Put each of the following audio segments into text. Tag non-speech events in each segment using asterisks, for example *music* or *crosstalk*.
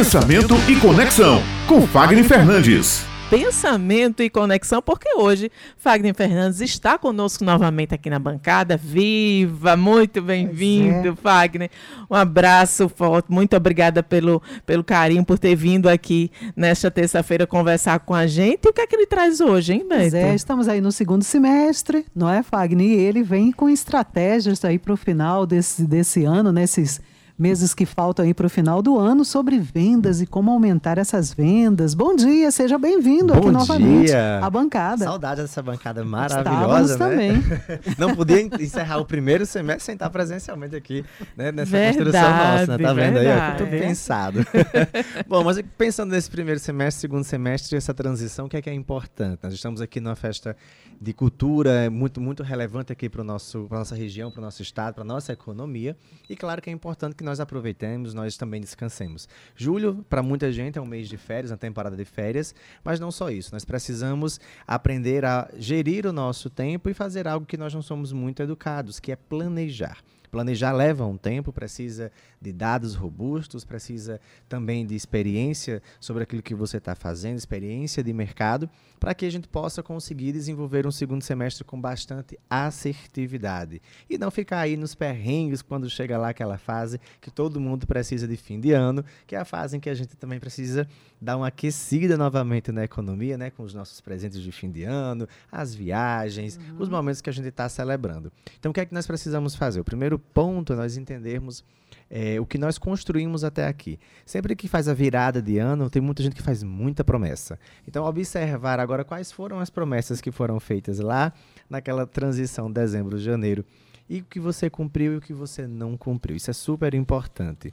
Pensamento e Conexão, com Fagner Fernandes. Pensamento e Conexão, porque hoje Fagner Fernandes está conosco novamente aqui na bancada. Viva! Muito bem-vindo, é. Fagner. Um abraço forte. Muito obrigada pelo, pelo carinho, por ter vindo aqui nesta terça-feira conversar com a gente. E o que é que ele traz hoje, hein, Beto? Pois é, estamos aí no segundo semestre, não é, Fagner? E ele vem com estratégias aí para o final desse, desse ano, nesses meses que faltam aí para o final do ano, sobre vendas e como aumentar essas vendas. Bom dia, seja bem-vindo aqui novamente dia. à bancada. Saudade dessa bancada maravilhosa, Estávamos né? também. *laughs* Não podia encerrar o primeiro semestre sem estar presencialmente aqui, né, nessa verdade, construção nossa, né? Tá vendo verdade. aí? Eu tô pensado. *laughs* Bom, mas pensando nesse primeiro semestre, segundo semestre, essa transição, o que é que é importante? Nós estamos aqui numa festa de cultura é muito, muito relevante aqui para a nossa região, para o nosso estado, para a nossa economia. E claro que é importante que nós aproveitemos, nós também descansemos. Julho, para muita gente, é um mês de férias, uma temporada de férias, mas não só isso. Nós precisamos aprender a gerir o nosso tempo e fazer algo que nós não somos muito educados, que é planejar. Planejar leva um tempo, precisa de dados robustos, precisa também de experiência sobre aquilo que você está fazendo, experiência de mercado, para que a gente possa conseguir desenvolver um segundo semestre com bastante assertividade. E não ficar aí nos perrengues quando chega lá aquela fase que todo mundo precisa de fim de ano, que é a fase em que a gente também precisa dar uma aquecida novamente na economia, né, com os nossos presentes de fim de ano, as viagens, uhum. os momentos que a gente está celebrando. Então, o que é que nós precisamos fazer? O primeiro ponto é nós entendermos é, o que nós construímos até aqui. Sempre que faz a virada de ano, tem muita gente que faz muita promessa. Então, observar agora quais foram as promessas que foram feitas lá naquela transição dezembro-janeiro e o que você cumpriu e o que você não cumpriu. Isso é super importante.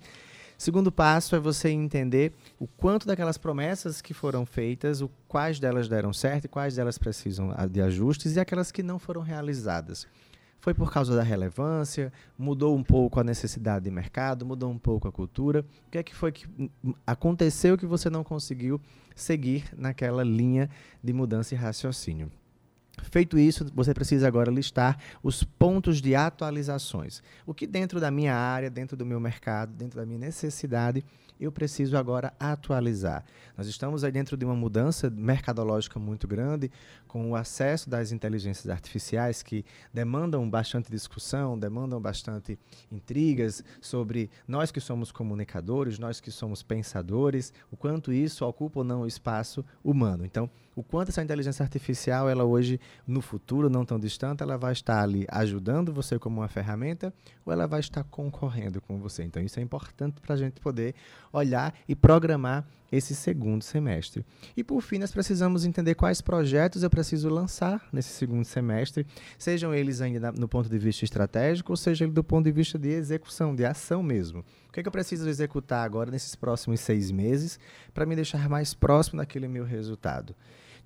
Segundo passo é você entender o quanto daquelas promessas que foram feitas, o quais delas deram certo e quais delas precisam de ajustes e aquelas que não foram realizadas. Foi por causa da relevância, mudou um pouco a necessidade de mercado, mudou um pouco a cultura. O que é que foi que aconteceu que você não conseguiu seguir naquela linha de mudança e raciocínio? Feito isso, você precisa agora listar os pontos de atualizações. O que dentro da minha área, dentro do meu mercado, dentro da minha necessidade, eu preciso agora atualizar. Nós estamos aí dentro de uma mudança mercadológica muito grande, com o acesso das inteligências artificiais que demandam bastante discussão, demandam bastante intrigas sobre nós que somos comunicadores, nós que somos pensadores, o quanto isso ocupa ou não o espaço humano. Então, o quanto essa inteligência artificial, ela hoje, no futuro, não tão distante, ela vai estar ali ajudando você como uma ferramenta ou ela vai estar concorrendo com você. Então, isso é importante para a gente poder olhar e programar esse segundo semestre. E por fim, nós precisamos entender quais projetos eu preciso lançar nesse segundo semestre, sejam eles ainda no ponto de vista estratégico, ou seja do ponto de vista de execução, de ação mesmo. O que, é que eu preciso executar agora nesses próximos seis meses para me deixar mais próximo daquele meu resultado?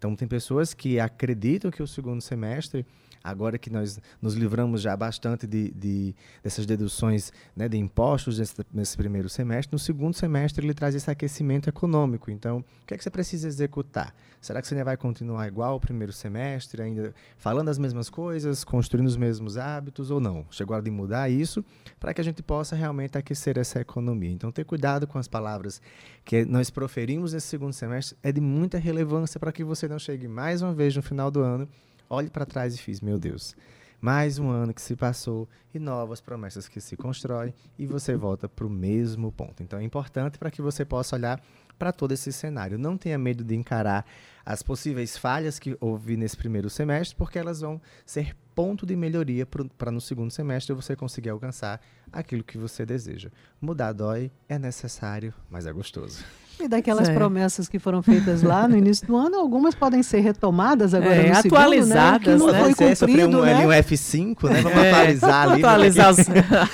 Então, tem pessoas que acreditam que o segundo semestre agora que nós nos livramos já bastante de, de dessas deduções né, de impostos nesse, nesse, primeiro semestre, no segundo semestre ele traz esse aquecimento econômico. Então, o que é que você precisa executar? Será que você ainda vai continuar igual o primeiro semestre, ainda falando as mesmas coisas, construindo os mesmos hábitos ou não? Chegou a hora de mudar isso para que a gente possa realmente aquecer essa economia. Então, ter cuidado com as palavras que nós proferimos nesse segundo semestre é de muita relevância para que você não chegue mais uma vez no final do ano olhe para trás e fiz, meu Deus, mais um ano que se passou e novas promessas que se constroem e você volta para o mesmo ponto. Então é importante para que você possa olhar para todo esse cenário. Não tenha medo de encarar as possíveis falhas que houve nesse primeiro semestre, porque elas vão ser ponto de melhoria para no segundo semestre você conseguir alcançar aquilo que você deseja. Mudar dói, é necessário, mas é gostoso. E daquelas Sim. promessas que foram feitas lá no início do ano, algumas podem ser retomadas agora é, no atualizadas, segundo, né? Que não né? foi cumprido, um, né? um F5, né? Vamos é, atualizar ali. Né? Atualizar né?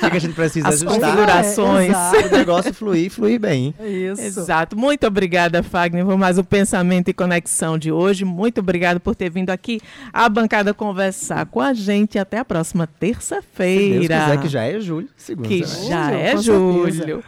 o *laughs* que a gente precisa as ajustar. configurações. É, o negócio fluir, fluir bem. Isso. Exato. Muito obrigada, Fagner, por mais o pensamento e conexão de hoje. Muito obrigada por ter vindo aqui à bancada conversar com a gente. Até a próxima terça-feira. Se Deus quiser, que já é julho. Segundo que já é julho.